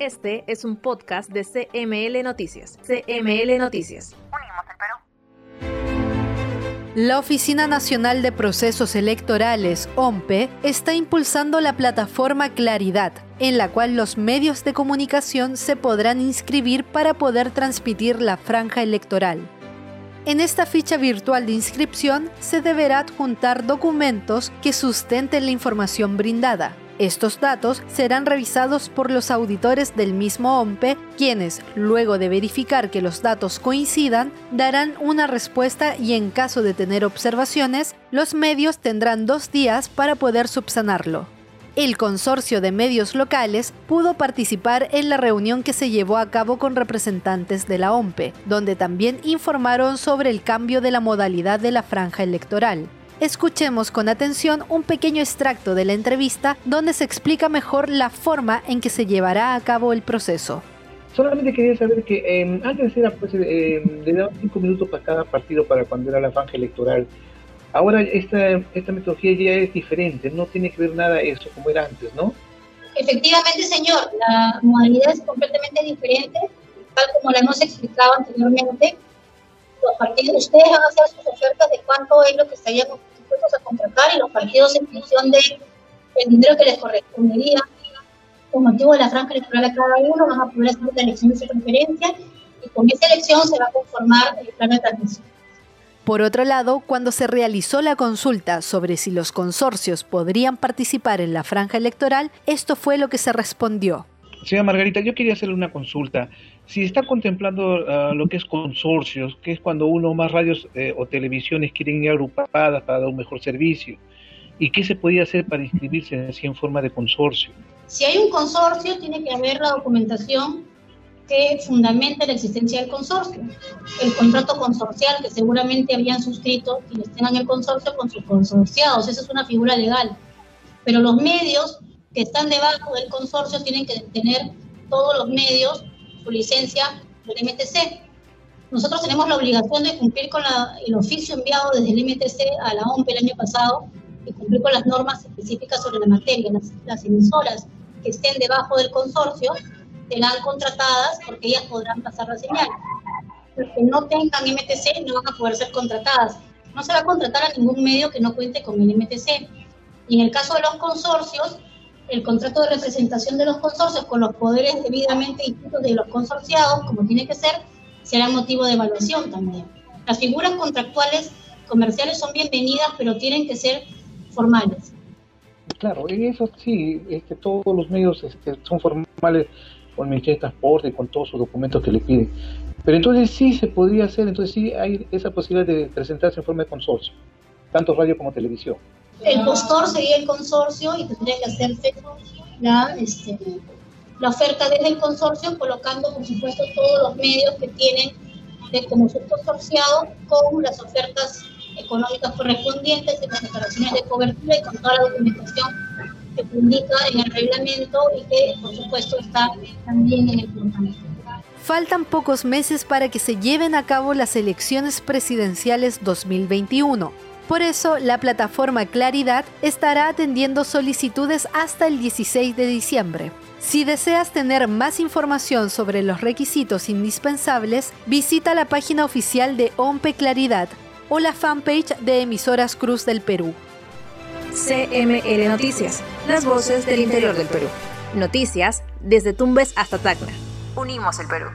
Este es un podcast de CML Noticias. CML Noticias. Unimos el Perú. La Oficina Nacional de Procesos Electorales, OMPE, está impulsando la plataforma Claridad, en la cual los medios de comunicación se podrán inscribir para poder transmitir la franja electoral. En esta ficha virtual de inscripción se deberá adjuntar documentos que sustenten la información brindada, estos datos serán revisados por los auditores del mismo OMPE, quienes, luego de verificar que los datos coincidan, darán una respuesta y en caso de tener observaciones, los medios tendrán dos días para poder subsanarlo. El consorcio de medios locales pudo participar en la reunión que se llevó a cabo con representantes de la OMPE, donde también informaron sobre el cambio de la modalidad de la franja electoral. Escuchemos con atención un pequeño extracto de la entrevista donde se explica mejor la forma en que se llevará a cabo el proceso. Solamente quería saber que eh, antes era pues eh, le daban cinco minutos para cada partido para cuando era la franja electoral. Ahora esta, esta metodología ya es diferente, no tiene que ver nada eso como era antes, ¿no? Efectivamente, señor, la modalidad es completamente diferente, tal como la hemos explicado anteriormente. Los partidos, ustedes van a hacer sus ofertas de cuánto es lo que estarían contratar y los partidos en función del dinero que les correspondería con motivo de la franja electoral a cada uno van a poder hacer la elección de preferencia y con esa elección se va a conformar el plan de transmisión. Por otro lado, cuando se realizó la consulta sobre si los consorcios podrían participar en la franja electoral, esto fue lo que se respondió. Señora Margarita, yo quería hacerle una consulta. Si está contemplando ah, lo que es consorcios, que es cuando uno más radios eh, o televisiones quieren ir agrupadas para dar un mejor servicio, ¿y qué se podía hacer para inscribirse así en forma de consorcio? Si hay un consorcio, tiene que haber la documentación que fundamente la existencia del consorcio. El contrato consorcial que seguramente habían suscrito quienes tengan el consorcio con sus consorciados, esa es una figura legal. Pero los medios que están debajo del consorcio tienen que tener todos los medios su licencia del MTC. Nosotros tenemos la obligación de cumplir con el oficio enviado desde el MTC a la OMP el año pasado y cumplir con las normas específicas sobre la materia. Las, emisoras que estén debajo del consorcio serán contratadas porque ellas podrán pasar la señal. Los que no tengan MTC no van a poder ser contratadas. No se va a contratar a ningún medio que no cuente con el MTC. Y en el caso de los consorcios, el contrato de representación de los consorcios con los poderes debidamente distintos de los consorciados, como tiene que ser, será motivo de evaluación también. Las figuras contractuales comerciales son bienvenidas, pero tienen que ser formales. Claro, en eso sí, que todos los medios este, son formales con el de Transporte con todos sus documentos que le piden. Pero entonces sí se podría hacer, entonces sí hay esa posibilidad de presentarse en forma de consorcio, tanto radio como televisión el postor sería el consorcio y tendría que hacerse la, este, la oferta desde el consorcio, colocando, por supuesto, todos los medios que tienen de, como subconsorciado con las ofertas económicas correspondientes y las declaraciones de cobertura y con toda la documentación que indica en el reglamento y que, por supuesto, está también en el portal. Faltan pocos meses para que se lleven a cabo las elecciones presidenciales 2021 por eso, la plataforma Claridad estará atendiendo solicitudes hasta el 16 de diciembre. Si deseas tener más información sobre los requisitos indispensables, visita la página oficial de OMPE Claridad o la fanpage de Emisoras Cruz del Perú. CML Noticias, las voces del interior del Perú. Noticias desde Tumbes hasta Tacna. Unimos el Perú.